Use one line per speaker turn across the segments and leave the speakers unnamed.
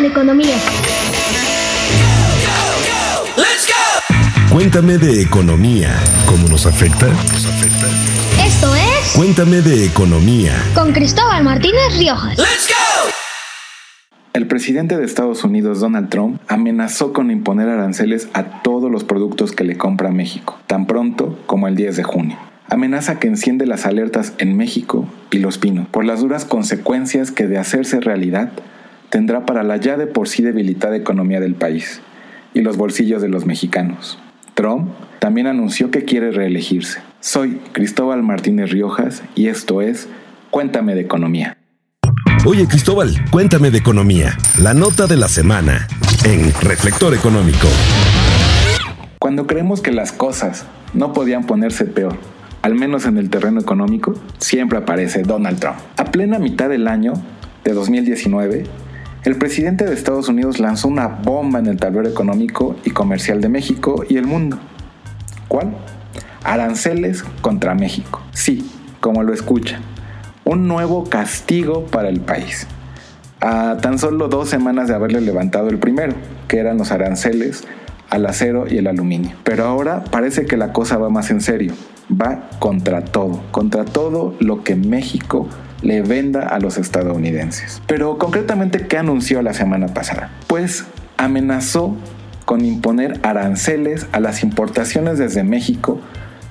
De economía.
Cuéntame de economía. ¿Cómo nos afecta?
Esto es
Cuéntame de economía.
con Cristóbal Martínez Riojas.
El presidente de Estados Unidos, Donald Trump, amenazó con imponer aranceles a todos los productos que le compra México, tan pronto como el 10 de junio. Amenaza que enciende las alertas en México y Los Pinos por las duras consecuencias que de hacerse realidad tendrá para la ya de por sí debilitada economía del país y los bolsillos de los mexicanos. Trump también anunció que quiere reelegirse. Soy Cristóbal Martínez Riojas y esto es Cuéntame de Economía.
Oye Cristóbal, cuéntame de economía. La nota de la semana en Reflector Económico.
Cuando creemos que las cosas no podían ponerse peor, al menos en el terreno económico, siempre aparece Donald Trump. A plena mitad del año de 2019, el presidente de Estados Unidos lanzó una bomba en el tablero económico y comercial de México y el mundo. ¿Cuál? Aranceles contra México. Sí, como lo escuchan. Un nuevo castigo para el país. A tan solo dos semanas de haberle levantado el primero, que eran los aranceles al acero y el aluminio. Pero ahora parece que la cosa va más en serio. Va contra todo, contra todo lo que México le venda a los estadounidenses. Pero concretamente, ¿qué anunció la semana pasada? Pues amenazó con imponer aranceles a las importaciones desde México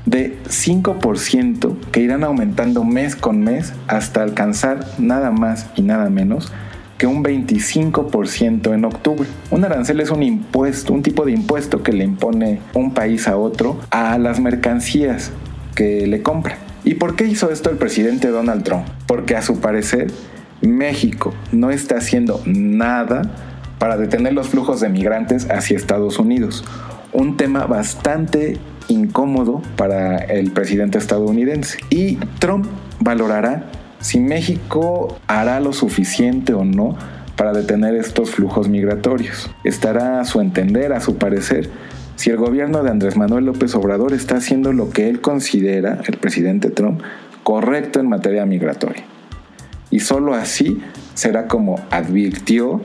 de 5% que irán aumentando mes con mes hasta alcanzar nada más y nada menos que un 25% en octubre. Un arancel es un impuesto, un tipo de impuesto que le impone un país a otro a las mercancías que le compra. ¿Y por qué hizo esto el presidente Donald Trump? Porque a su parecer México no está haciendo nada para detener los flujos de migrantes hacia Estados Unidos. Un tema bastante incómodo para el presidente estadounidense. Y Trump valorará si México hará lo suficiente o no para detener estos flujos migratorios. Estará a su entender, a su parecer, si el gobierno de Andrés Manuel López Obrador está haciendo lo que él considera, el presidente Trump, correcto en materia migratoria. Y solo así será como advirtió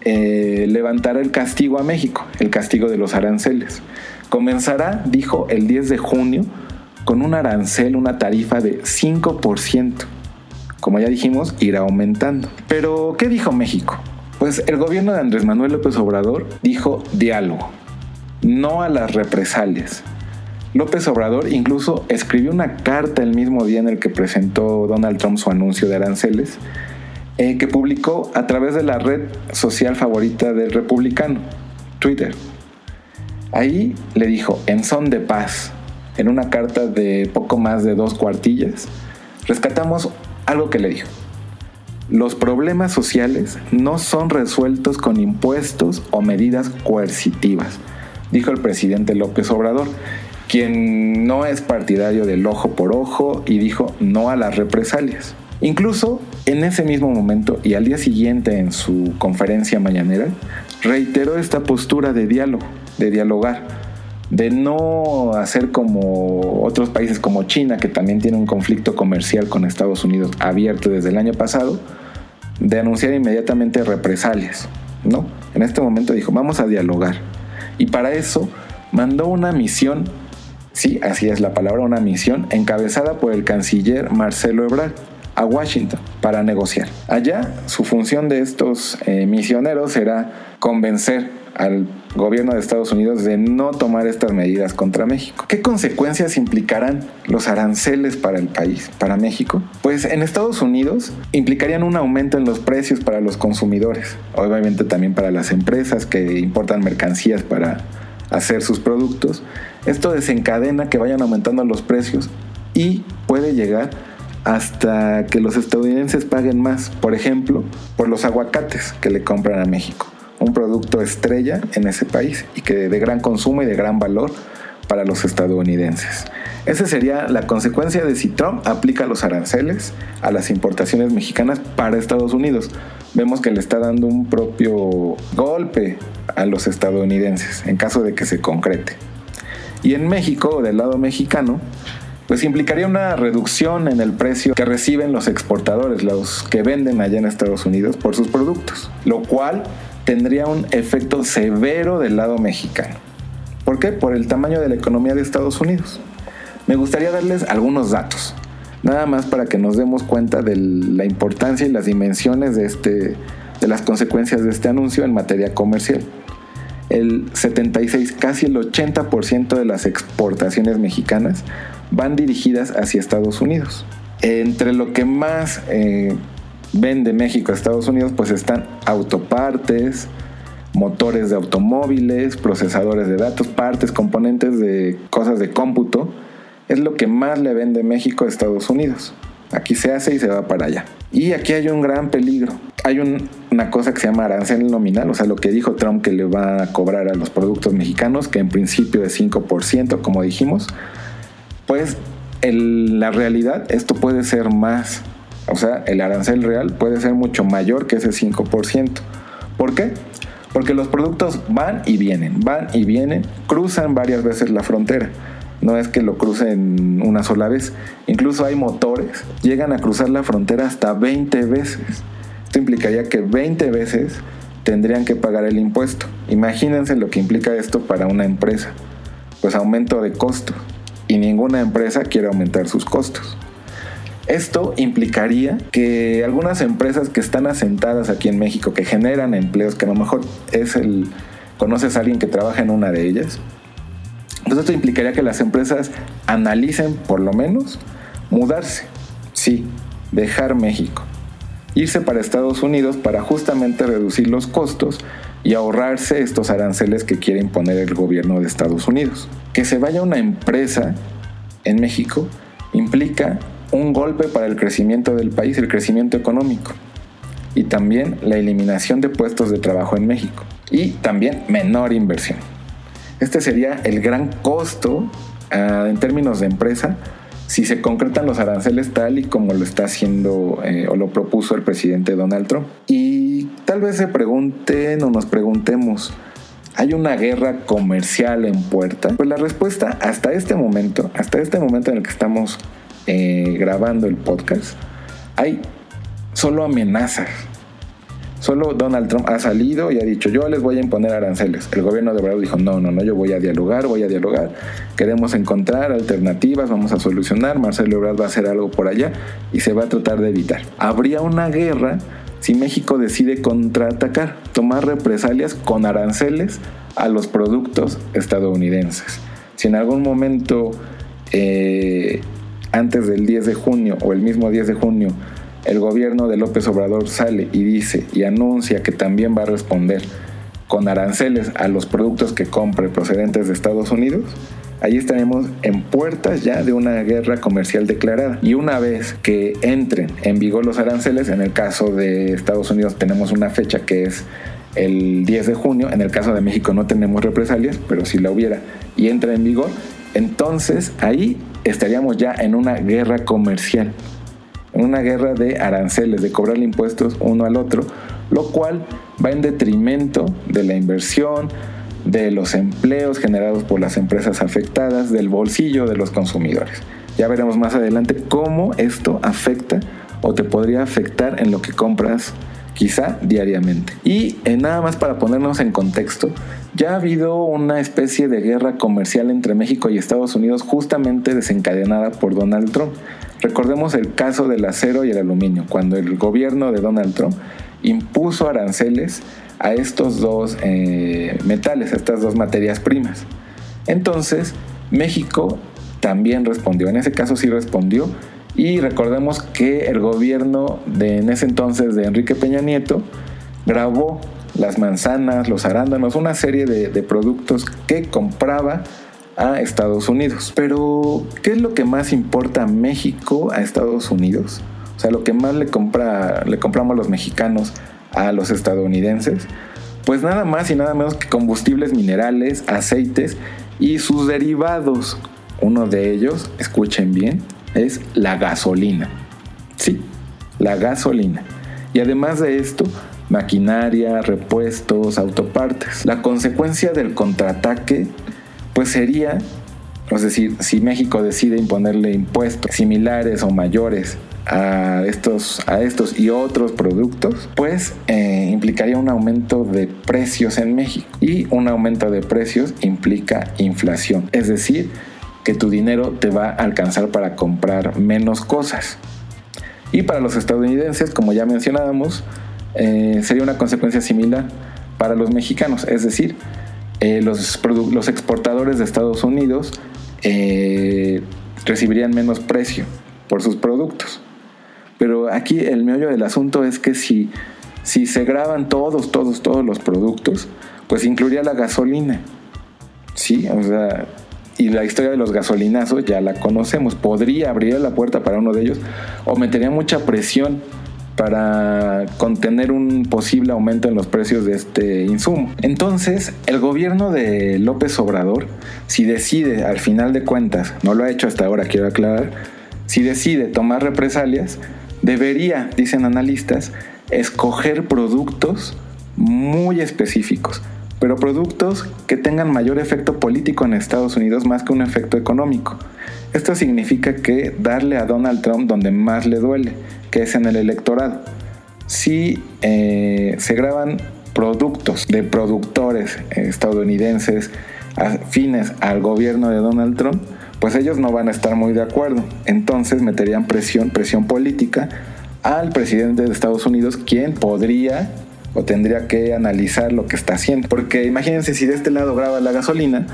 eh, levantar el castigo a México, el castigo de los aranceles. Comenzará, dijo, el 10 de junio con un arancel, una tarifa de 5%. Como ya dijimos, irá aumentando. Pero, ¿qué dijo México? Pues el gobierno de Andrés Manuel López Obrador dijo diálogo, no a las represalias. López Obrador incluso escribió una carta el mismo día en el que presentó Donald Trump su anuncio de aranceles, eh, que publicó a través de la red social favorita del republicano, Twitter. Ahí le dijo, en son de paz, en una carta de poco más de dos cuartillas, rescatamos algo que le dijo. Los problemas sociales no son resueltos con impuestos o medidas coercitivas, dijo el presidente López Obrador, quien no es partidario del ojo por ojo y dijo no a las represalias. Incluso en ese mismo momento y al día siguiente en su conferencia mañanera, reiteró esta postura de diálogo, de dialogar, de no hacer como otros países como China, que también tiene un conflicto comercial con Estados Unidos abierto desde el año pasado, de anunciar inmediatamente represalias. No, en este momento dijo, vamos a dialogar. Y para eso mandó una misión, sí, así es la palabra, una misión encabezada por el canciller Marcelo Ebrard a Washington para negociar. Allá su función de estos eh, misioneros será convencer al gobierno de Estados Unidos de no tomar estas medidas contra México. ¿Qué consecuencias implicarán los aranceles para el país, para México? Pues en Estados Unidos implicarían un aumento en los precios para los consumidores, obviamente también para las empresas que importan mercancías para hacer sus productos. Esto desencadena que vayan aumentando los precios y puede llegar hasta que los estadounidenses paguen más, por ejemplo, por los aguacates que le compran a México, un producto estrella en ese país y que de gran consumo y de gran valor para los estadounidenses. Esa sería la consecuencia de si Trump aplica los aranceles a las importaciones mexicanas para Estados Unidos. Vemos que le está dando un propio golpe a los estadounidenses en caso de que se concrete. Y en México, del lado mexicano, pues implicaría una reducción en el precio que reciben los exportadores, los que venden allá en Estados Unidos por sus productos, lo cual tendría un efecto severo del lado mexicano. ¿Por qué? Por el tamaño de la economía de Estados Unidos. Me gustaría darles algunos datos, nada más para que nos demos cuenta de la importancia y las dimensiones de, este, de las consecuencias de este anuncio en materia comercial. El 76, casi el 80% de las exportaciones mexicanas van dirigidas hacia Estados Unidos. Entre lo que más eh, vende México a Estados Unidos, pues están autopartes, motores de automóviles, procesadores de datos, partes, componentes de cosas de cómputo. Es lo que más le vende México a Estados Unidos. Aquí se hace y se va para allá. Y aquí hay un gran peligro. Hay una cosa que se llama arancel nominal, o sea, lo que dijo Trump que le va a cobrar a los productos mexicanos, que en principio es 5%, como dijimos pues en la realidad esto puede ser más. O sea, el arancel real puede ser mucho mayor que ese 5%. ¿Por qué? Porque los productos van y vienen, van y vienen, cruzan varias veces la frontera. No es que lo crucen una sola vez. Incluso hay motores, llegan a cruzar la frontera hasta 20 veces. Esto implicaría que 20 veces tendrían que pagar el impuesto. Imagínense lo que implica esto para una empresa. Pues aumento de costos y ninguna empresa quiere aumentar sus costos. Esto implicaría que algunas empresas que están asentadas aquí en México, que generan empleos, que a lo mejor es el, conoces a alguien que trabaja en una de ellas, entonces esto implicaría que las empresas analicen por lo menos mudarse, sí, dejar México, irse para Estados Unidos para justamente reducir los costos y ahorrarse estos aranceles que quiere imponer el gobierno de Estados Unidos. Que se vaya una empresa en México implica un golpe para el crecimiento del país, el crecimiento económico y también la eliminación de puestos de trabajo en México y también menor inversión. Este sería el gran costo ah, en términos de empresa si se concretan los aranceles tal y como lo está haciendo eh, o lo propuso el presidente Donald Trump. Y tal vez se pregunten o nos preguntemos, ¿hay una guerra comercial en puerta? Pues la respuesta hasta este momento, hasta este momento en el que estamos eh, grabando el podcast, hay solo amenazas. Solo Donald Trump ha salido y ha dicho, yo les voy a imponer aranceles. El gobierno de Obrador dijo, no, no, no, yo voy a dialogar, voy a dialogar. Queremos encontrar alternativas, vamos a solucionar. Marcelo Obrador va a hacer algo por allá y se va a tratar de evitar. Habría una guerra si México decide contraatacar, tomar represalias con aranceles a los productos estadounidenses. Si en algún momento eh, antes del 10 de junio o el mismo 10 de junio el gobierno de López Obrador sale y dice y anuncia que también va a responder con aranceles a los productos que compre procedentes de Estados Unidos, ahí estaremos en puertas ya de una guerra comercial declarada. Y una vez que entren en vigor los aranceles, en el caso de Estados Unidos tenemos una fecha que es el 10 de junio, en el caso de México no tenemos represalias, pero si la hubiera y entra en vigor, entonces ahí estaríamos ya en una guerra comercial, una guerra de aranceles, de cobrar impuestos uno al otro, lo cual va en detrimento de la inversión, de los empleos generados por las empresas afectadas, del bolsillo de los consumidores. Ya veremos más adelante cómo esto afecta o te podría afectar en lo que compras quizá diariamente. Y eh, nada más para ponernos en contexto, ya ha habido una especie de guerra comercial entre México y Estados Unidos justamente desencadenada por Donald Trump. Recordemos el caso del acero y el aluminio, cuando el gobierno de Donald Trump impuso aranceles a estos dos eh, metales, a estas dos materias primas. Entonces, México también respondió, en ese caso sí respondió, y recordemos que el gobierno de en ese entonces de Enrique Peña Nieto grabó las manzanas, los arándanos, una serie de, productos que compraba a Estados Unidos. Pero, ¿qué es lo que más importa a México a Estados Unidos? O sea, lo que más le, compra, le compramos los mexicanos a los estadounidenses, pues nada más y nada menos que combustibles minerales, aceites y sus derivados. Uno de ellos, escuchen bien, es la gasolina. Sí, la gasolina. Y además de esto, maquinaria, repuestos, autopartes. La consecuencia del contraataque pues sería Es decir, si México decide imponerle impuestos similares o mayores a estos, a estos y otros productos, pues eh, implicaría un aumento de precios en México. Y un aumento de precios implica inflación. Es decir, que tu dinero te va a alcanzar para comprar menos cosas. Y para los estadounidenses, como ya mencionábamos, eh, sería una consecuencia similar para los mexicanos. Es decir, eh, los, los, exportadores de Estados Unidos recibirían menos precio por sus productos. Pero aquí el meollo del asunto es que si, si se graban todos, todos, todos los productos, pues incluiría la gasolina. Sí, o sea, y la historia de los gasolinazos ya la conocemos. Podría abrir la puerta para uno de ellos o metería mucha presión para contener un posible aumento en los precios de este insumo. Entonces, el gobierno de López Obrador, si decide al final de cuentas, no lo ha hecho hasta ahora, quiero aclarar, si decide tomar represalias, debería, dicen analistas, escoger productos muy específicos, pero productos que tengan mayor efecto político en Estados Unidos más que un efecto económico. Esto significa que darle a Donald Trump donde más le duele, que es en el electorado. Si eh, se graban productos de productores estadounidenses afines al gobierno de Donald Trump, pues ellos no van a estar muy de acuerdo. Entonces meterían presión, presión política al presidente de Estados Unidos, quien podría o tendría que analizar lo que está haciendo. Porque imagínense si de este lado graba la gasolina,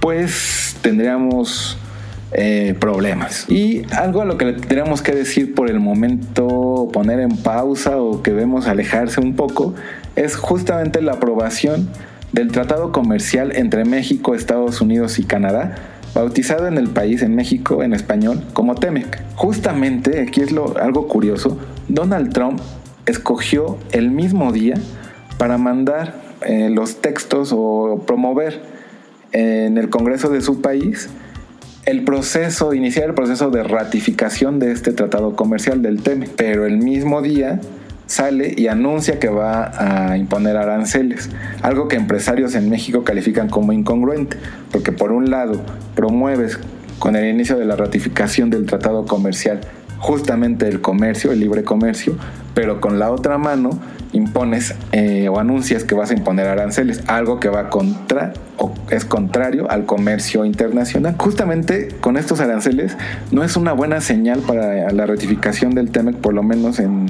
pues tendríamos eh, problemas. Y algo a lo que le tendríamos que decir por el momento, poner en pausa o que vemos alejarse un poco, es justamente la aprobación del Tratado Comercial entre México, Estados Unidos y Canadá bautizado en el país, en México, en español, como Temec. Justamente, aquí es lo, algo curioso, Donald Trump escogió el mismo día para mandar eh, los textos o promover en el Congreso de su país el proceso, iniciar el proceso de ratificación de este tratado comercial del TEMEC. Pero el mismo día sale y anuncia que va a imponer aranceles, algo que empresarios en México califican como incongruente, porque por un lado promueves con el inicio de la ratificación del tratado comercial justamente el comercio, el libre comercio, pero con la otra mano impones eh, o anuncias que vas a imponer aranceles, algo que va contra o es contrario al comercio internacional. Justamente con estos aranceles no es una buena señal para la ratificación del TEMEC, por lo menos en,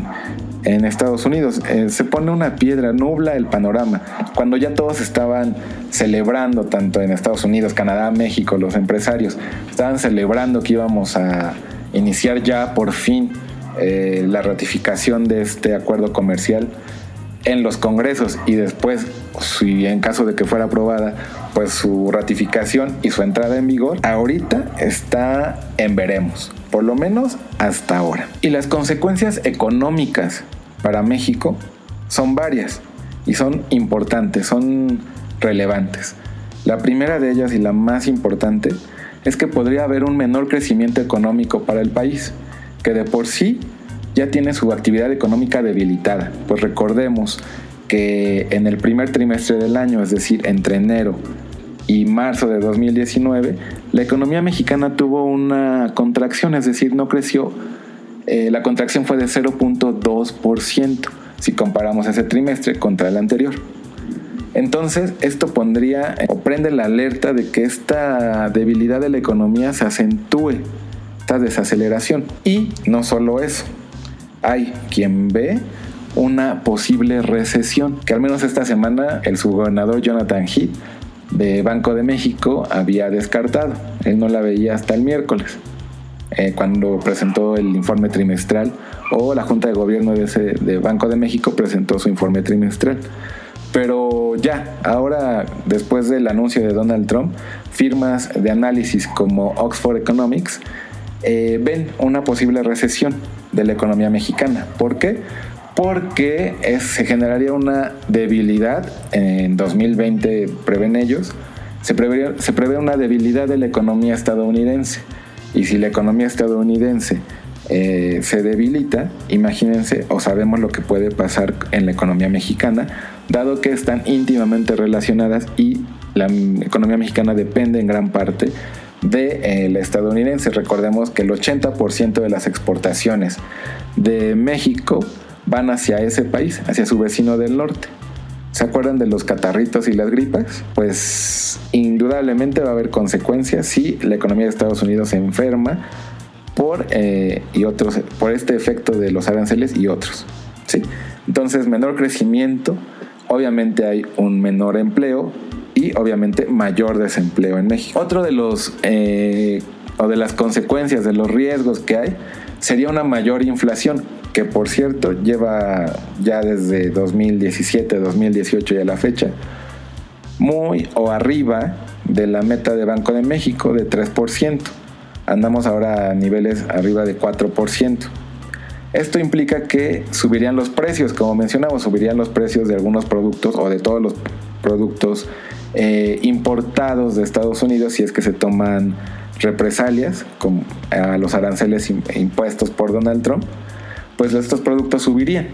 en Estados Unidos. Eh, se pone una piedra, nubla el panorama. Cuando ya todos estaban celebrando, tanto en Estados Unidos, Canadá, México, los empresarios, estaban celebrando que íbamos a iniciar ya por fin eh, la ratificación de este acuerdo comercial en los congresos y después, si en caso de que fuera aprobada, pues su ratificación y su entrada en vigor, ahorita está en veremos, por lo menos hasta ahora. Y las consecuencias económicas para México son varias y son importantes, son relevantes. La primera de ellas y la más importante es que podría haber un menor crecimiento económico para el país, que de por sí ya tiene su actividad económica debilitada. Pues recordemos que en el primer trimestre del año, es decir, entre enero y marzo de 2019, la economía mexicana tuvo una contracción, es decir, no creció eh, la contracción fue de 0.2% si comparamos ese trimestre contra el anterior. Entonces, esto pondría o prende la alerta de que esta debilidad de la economía se acentúe, esta desaceleración. Y no solo eso, hay quien ve una posible recesión, que al menos esta semana el subgobernador Jonathan Heath de Banco de México había descartado. Él no la veía hasta el miércoles. Eh, cuando presentó el informe trimestral o la Junta de Gobierno de, ese, de Banco de México presentó su informe trimestral. Pero ya, ahora después del anuncio de Donald Trump, firmas de análisis como Oxford Economics eh, ven una posible recesión de la economía mexicana. ¿Por qué? Porque se generaría una debilidad en 2020, prevén ellos, se se prevé una debilidad de la economía estadounidense y si la economía estadounidense eh, se debilita, imagínense o sabemos lo que puede pasar en la economía mexicana, dado que están íntimamente relacionadas y la economía mexicana depende en gran parte de eh, estadounidense. Recordemos que el 80% de las exportaciones de México van hacia ese país, hacia su vecino del norte. ¿Se acuerdan de los catarritos y las gripas? Pues indudablemente va a haber consecuencias si la economía de Estados Unidos se enferma por, eh, y otros, por este efecto de los aranceles y otros. ¿sí? Entonces, menor crecimiento, obviamente hay un menor empleo y obviamente mayor desempleo en México. Otro de los eh, o de las consecuencias de los riesgos que hay sería una mayor inflación que por cierto lleva ya desde 2017, 2018 y a la fecha, muy o arriba de la meta de Banco de México de 3%. Andamos ahora a niveles arriba de 4%. Esto implica que subirían los precios, como mencionamos, subirían los precios de algunos productos o de todos los productos eh, importados de Estados Unidos si es que se toman represalias como a los aranceles impuestos por Donald Trump pues estos productos subirían.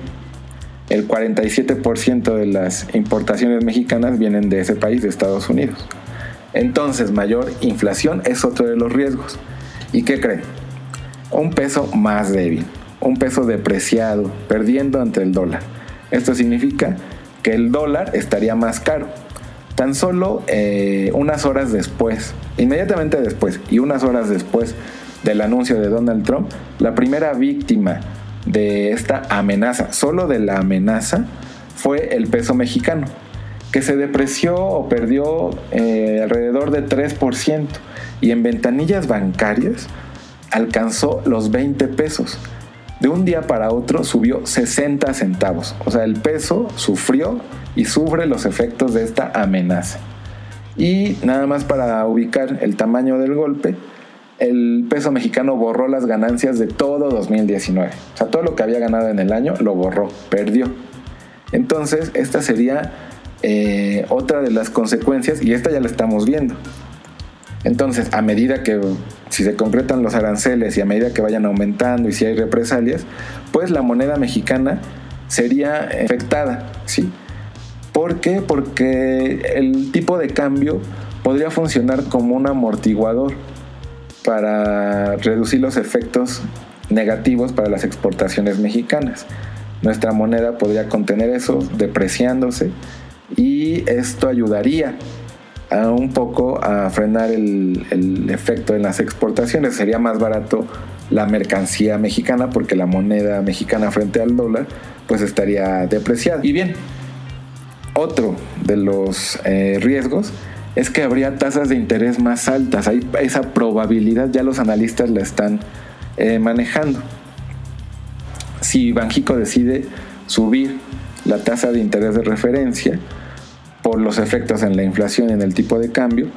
El 47% de las importaciones mexicanas vienen de ese país, de Estados Unidos. Entonces, mayor inflación es otro de los riesgos. ¿Y qué creen? Un peso más débil, un peso depreciado, perdiendo ante el dólar. Esto significa que el dólar estaría más caro. Tan solo eh, unas horas después, inmediatamente después y unas horas después del anuncio de Donald Trump, la primera víctima de esta amenaza, solo de la amenaza, fue el peso mexicano, que se depreció o perdió eh, alrededor de 3% y en ventanillas bancarias alcanzó los 20 pesos. De un día para otro subió 60 centavos. O sea, el peso sufrió y sufre los efectos de esta amenaza. Y nada más para ubicar el tamaño del golpe, el peso mexicano borró las ganancias de todo 2019. O sea, todo lo que había ganado en el año lo borró, perdió. Entonces, esta sería eh, otra de las consecuencias y esta ya la estamos viendo. Entonces, a medida que si se concretan los aranceles y a medida que vayan aumentando y si hay represalias, pues la moneda mexicana sería afectada, ¿sí? ¿Por qué? Porque el tipo de cambio podría funcionar como un amortiguador para reducir los efectos negativos para las exportaciones mexicanas. Nuestra moneda podría contener eso, depreciándose, y esto ayudaría un poco a frenar el, efecto en las exportaciones. Sería más barato la mercancía mexicana porque la moneda mexicana frente al dólar pues estaría depreciada. Y bien, otro de los eh, riesgos es que habría tasas de interés más altas. Hay esa probabilidad ya los analistas la están eh, manejando. Si Banjico decide subir la tasa de interés de referencia por los efectos en la inflación y en el tipo de cambio,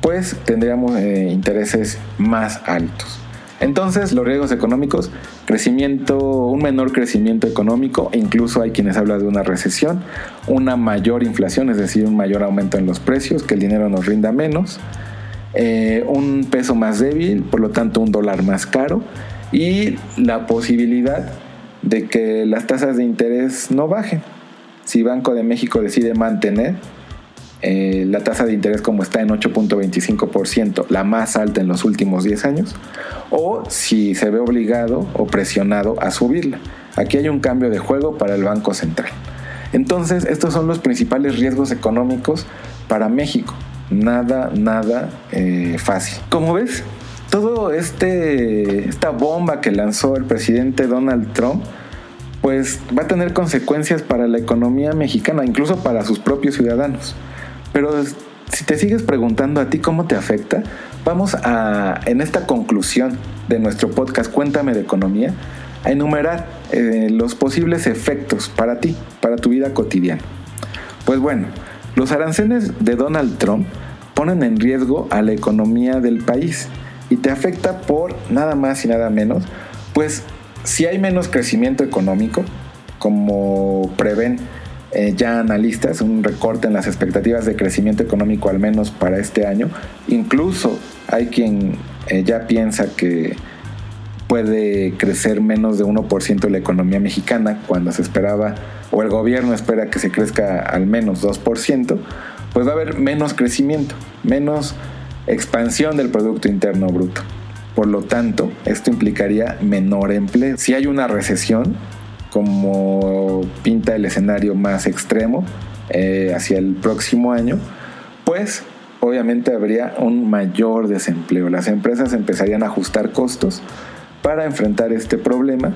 pues tendríamos eh, intereses más altos. Entonces, los riesgos económicos, crecimiento, un menor crecimiento económico, incluso hay quienes hablan de una recesión, una mayor inflación, es decir, un mayor aumento en los precios, que el dinero nos rinda menos, eh, un peso más débil, por lo tanto un dólar más caro, y la posibilidad de que las tasas de interés no bajen. Si Banco de México decide mantener eh, la tasa de interés como está en 8.25%, la más alta en los últimos 10 años, o si se ve obligado o presionado a subirla. Aquí hay un cambio de juego para el Banco Central. Entonces, estos son los principales riesgos económicos para México. Nada, nada eh, fácil. Como ves, todo este esta bomba que lanzó el presidente Donald Trump pues va a tener consecuencias para la economía mexicana, incluso para sus propios ciudadanos. Pero si te sigues preguntando a ti cómo te afecta, vamos a, en esta conclusión de nuestro podcast Cuéntame de Economía, a enumerar eh, los posibles efectos para ti, para tu vida cotidiana. Pues bueno, los aranceles de Donald Trump ponen en riesgo a la economía del país y te afecta por nada más y nada menos, pues si hay menos crecimiento económico, como prevén eh, ya analistas, un recorte en las expectativas de crecimiento económico al menos para este año. Incluso hay quien eh, ya piensa que puede crecer menos de 1% la economía mexicana cuando se esperaba, o el gobierno espera que se crezca al menos 2%, pues va a haber menos crecimiento, menos expansión del Producto Interno Bruto. Por lo tanto, esto implicaría menor empleo. Si hay una recesión, como pinta el escenario más extremo eh, hacia el próximo año, pues obviamente habría un mayor desempleo. Las empresas empezarían a ajustar costos para enfrentar este problema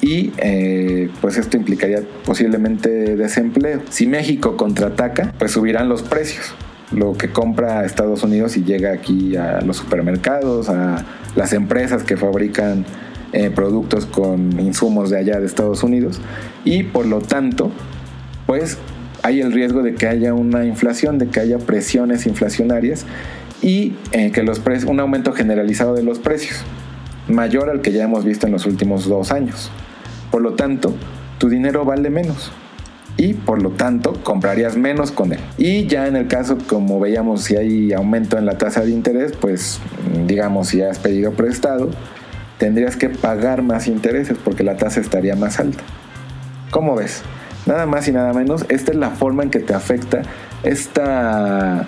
y eh, pues esto implicaría posiblemente desempleo. Si México contraataca, pues subirán los precios. Lo que compra Estados Unidos y llega aquí a los supermercados, a las empresas que fabrican eh, productos con insumos de allá de Estados Unidos y por lo tanto, pues hay el riesgo de que haya una inflación, de que haya presiones inflacionarias y eh, que los un aumento generalizado de los precios, mayor al que ya hemos visto en los últimos dos años. Por lo tanto, tu dinero vale menos y por lo tanto comprarías menos con él. Y ya en el caso, como veíamos, si hay aumento en la tasa de interés, pues digamos, si has pedido prestado, tendrías que pagar más intereses porque la tasa estaría más alta. ¿Cómo ves? Nada más y nada menos, esta es la forma en que te afecta esta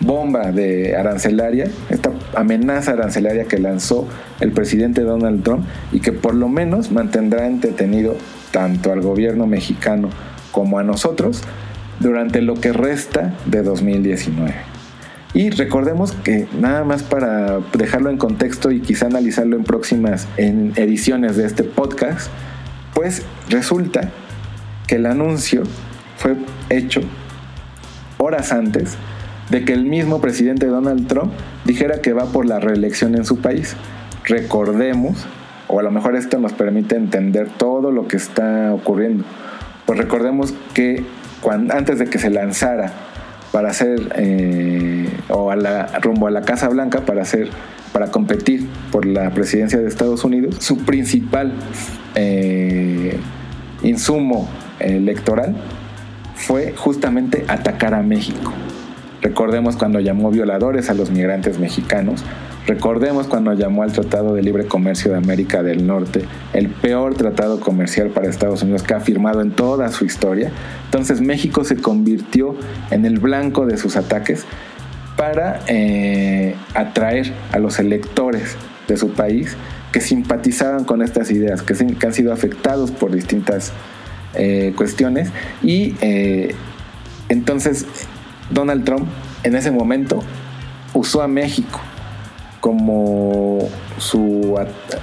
bomba de arancelaria, esta amenaza arancelaria que lanzó el presidente Donald Trump y que por lo menos mantendrá entretenido tanto al gobierno mexicano como a nosotros durante lo que resta de 2019. Y recordemos que nada más para dejarlo en contexto y quizá analizarlo en próximas en ediciones de este podcast, pues resulta que el anuncio fue hecho horas antes de que el mismo presidente Donald Trump dijera que va por la reelección en su país. Recordemos, o a lo mejor esto nos permite entender todo lo que está ocurriendo, pues recordemos que antes de que se lanzara para hacer, eh, o a la, rumbo a la Casa Blanca para hacer, para competir por la presidencia de Estados Unidos, su principal eh, insumo electoral fue justamente atacar a México. Recordemos cuando llamó violadores a los migrantes mexicanos, recordemos cuando llamó al Tratado de Libre Comercio de América del Norte el peor tratado comercial para Estados Unidos que ha firmado en toda su historia. Entonces México se convirtió en el blanco de sus ataques para eh, atraer a los electores de su país que simpatizaban con estas ideas, que, han sido afectados por distintas eh, cuestiones. Y eh, entonces Donald Trump en ese momento usó a México como su,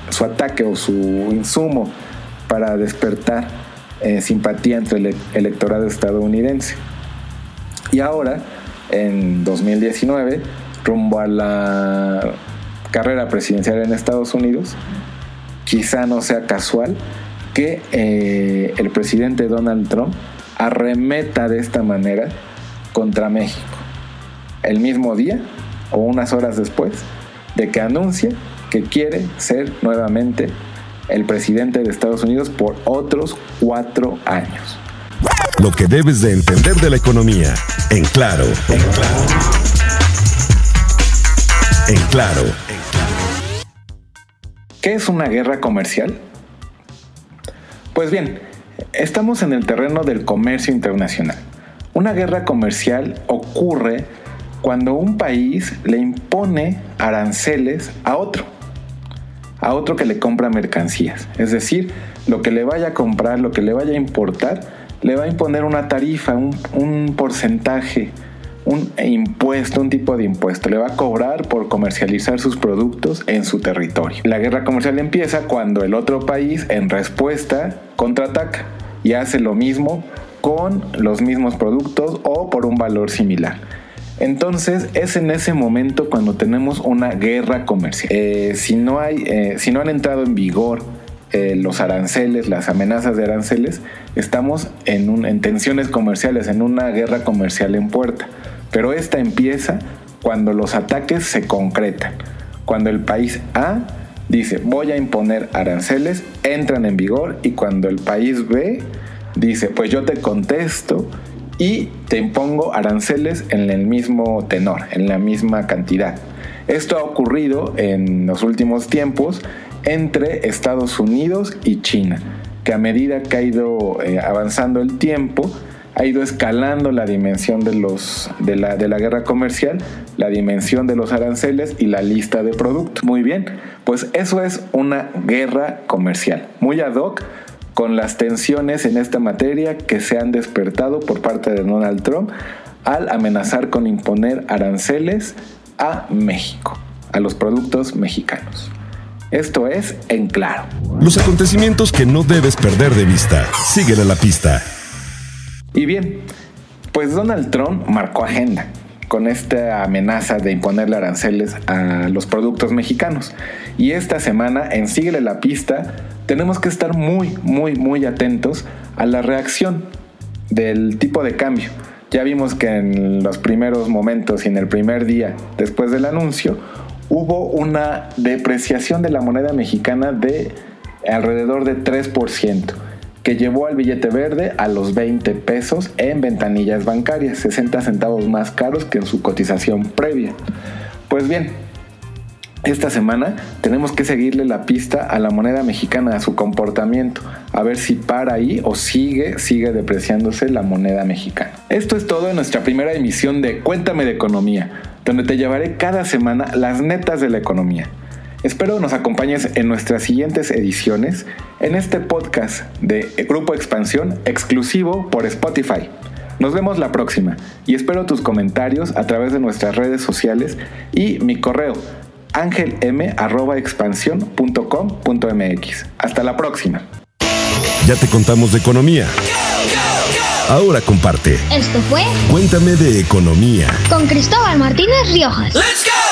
su ataque o su insumo para despertar eh, simpatía entre el electorado estadounidense. Y ahora, en 2019, rumbo a la carrera presidencial en Estados Unidos, quizá no sea casual que eh, el presidente Donald Trump arremeta de esta manera contra México. El mismo día o unas horas después de que anuncia que quiere ser nuevamente el presidente de Estados Unidos por otros cuatro años.
Lo que debes de entender de la economía, en claro, en claro. En claro.
¿Qué es una guerra comercial? Pues bien, estamos en el terreno del comercio internacional. Una guerra comercial ocurre cuando un país le impone aranceles a otro, a otro que le compra mercancías. Es decir, lo que le vaya a comprar, lo que le vaya a importar, le va a imponer una tarifa, un, porcentaje, un impuesto, un tipo de impuesto. Le va a cobrar por comercializar sus productos en su territorio. La guerra comercial empieza cuando el otro país, en respuesta, contraataca y hace lo mismo con los mismos productos o por un valor similar. Entonces es en ese momento cuando tenemos una guerra comercial. Eh, si, no hay, eh, si no han entrado en vigor eh, los aranceles, las amenazas de aranceles, estamos en, en tensiones comerciales, en una guerra comercial en puerta. Pero esta empieza cuando los ataques se concretan, cuando el país A dice voy a imponer aranceles, entran en vigor y cuando el país B dice pues yo te contesto y te impongo aranceles en el mismo tenor, en la misma cantidad. Esto ha ocurrido en los últimos tiempos entre Estados Unidos y China, que a medida que ha ido eh, avanzando el tiempo, ha ido escalando la dimensión de, los, de, la, de la guerra comercial, la dimensión de los aranceles y la lista de productos. Muy bien, pues eso es una guerra comercial, muy ad hoc con las tensiones en esta materia que se han despertado por parte de Donald Trump al amenazar con imponer aranceles a México, a los productos mexicanos. Esto es en claro.
Los acontecimientos que no debes perder de vista. Síguele la pista.
Y bien, pues Donald Trump marcó agenda con esta amenaza de imponerle aranceles a los productos mexicanos. Y esta semana en Síguele la pista tenemos que estar muy, muy, muy atentos a la reacción del tipo de cambio. Ya vimos que en los primeros momentos y en el primer día después del anuncio hubo una depreciación de la moneda mexicana de alrededor de 3% que llevó al billete verde a los 20 pesos en ventanillas bancarias, 60 centavos más caros que en su cotización previa. Pues bien, esta semana tenemos que seguirle la pista a la moneda mexicana, a su comportamiento, a ver si para ahí o sigue, sigue depreciándose la moneda mexicana. Esto es todo en nuestra primera emisión de Cuéntame de Economía, donde te llevaré cada semana las netas de la economía. Espero nos acompañes en nuestras siguientes ediciones en este podcast de Grupo Expansión exclusivo por Spotify. Nos vemos la próxima y espero tus comentarios a través de nuestras redes sociales y mi correo angelm.expansión.com.mx. Hasta la próxima.
Ya te contamos de economía. Ahora comparte.
Esto fue
Cuéntame de economía.
con Cristóbal Martínez Riojas.
Let's go!